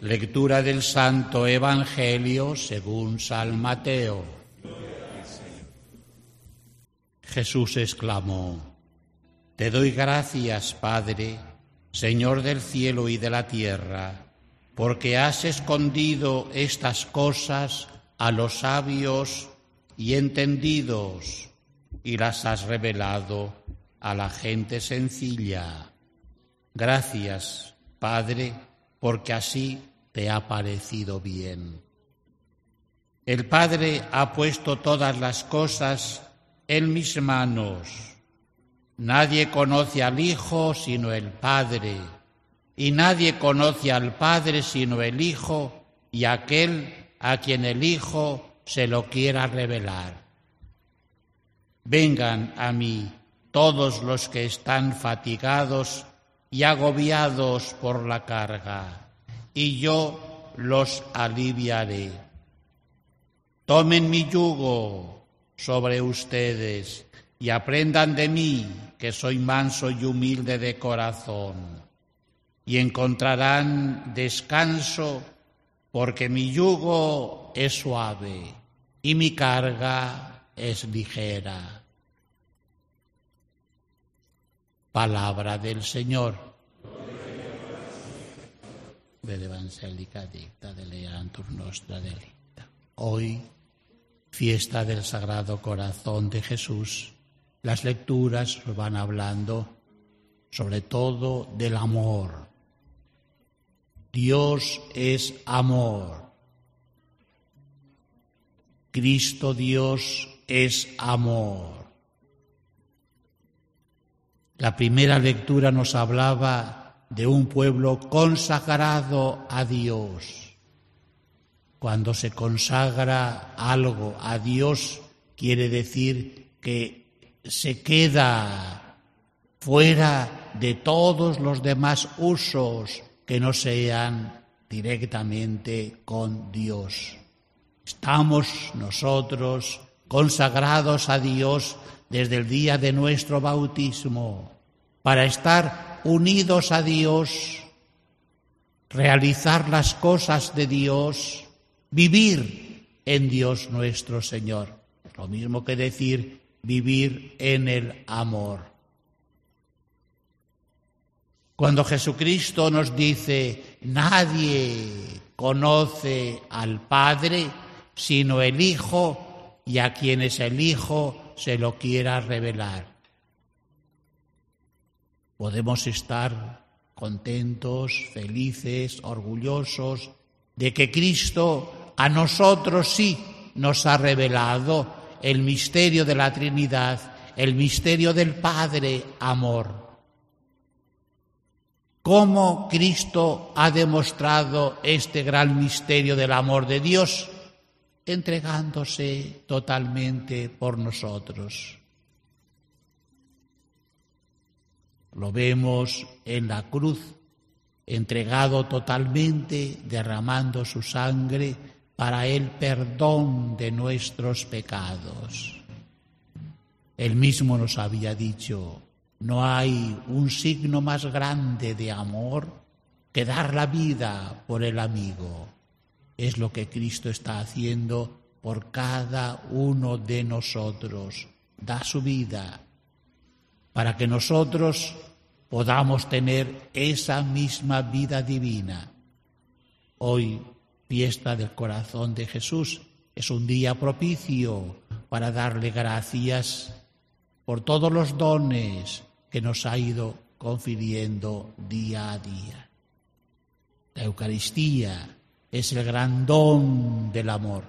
Lectura del Santo Evangelio según San Mateo. Jesús exclamó, Te doy gracias, Padre, Señor del cielo y de la tierra, porque has escondido estas cosas a los sabios y entendidos y las has revelado a la gente sencilla. Gracias, Padre, porque así te ha parecido bien. El Padre ha puesto todas las cosas en mis manos. Nadie conoce al Hijo sino el Padre, y nadie conoce al Padre sino el Hijo y aquel a quien el Hijo se lo quiera revelar. Vengan a mí todos los que están fatigados y agobiados por la carga, y yo los aliviaré. Tomen mi yugo sobre ustedes y aprendan de mí, que soy manso y humilde de corazón, y encontrarán descanso, porque mi yugo es suave y mi carga es ligera. Palabra del Señor. Ved evangelica dicta de leantur nostra delicta. Hoy, fiesta del Sagrado Corazón de Jesús, las lecturas van hablando sobre todo del amor. Dios es amor. Cristo Dios es amor. La primera lectura nos hablaba de un pueblo consagrado a Dios. Cuando se consagra algo a Dios, quiere decir que se queda fuera de todos los demás usos que no sean directamente con Dios. Estamos nosotros consagrados a Dios desde el día de nuestro bautismo, para estar unidos a Dios, realizar las cosas de Dios, vivir en Dios nuestro Señor. Lo mismo que decir vivir en el amor. Cuando Jesucristo nos dice, nadie conoce al Padre sino el Hijo y a quien es el Hijo se lo quiera revelar. Podemos estar contentos, felices, orgullosos de que Cristo a nosotros sí nos ha revelado el misterio de la Trinidad, el misterio del Padre amor. ¿Cómo Cristo ha demostrado este gran misterio del amor de Dios? entregándose totalmente por nosotros. Lo vemos en la cruz, entregado totalmente, derramando su sangre para el perdón de nuestros pecados. Él mismo nos había dicho, no hay un signo más grande de amor que dar la vida por el amigo es lo que Cristo está haciendo por cada uno de nosotros. Da su vida para que nosotros podamos tener esa misma vida divina. Hoy, fiesta del corazón de Jesús, es un día propicio para darle gracias por todos los dones que nos ha ido confiriendo día a día. La Eucaristía, es el gran don del amor.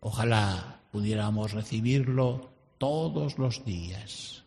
Ojalá pudiéramos recibirlo todos los días.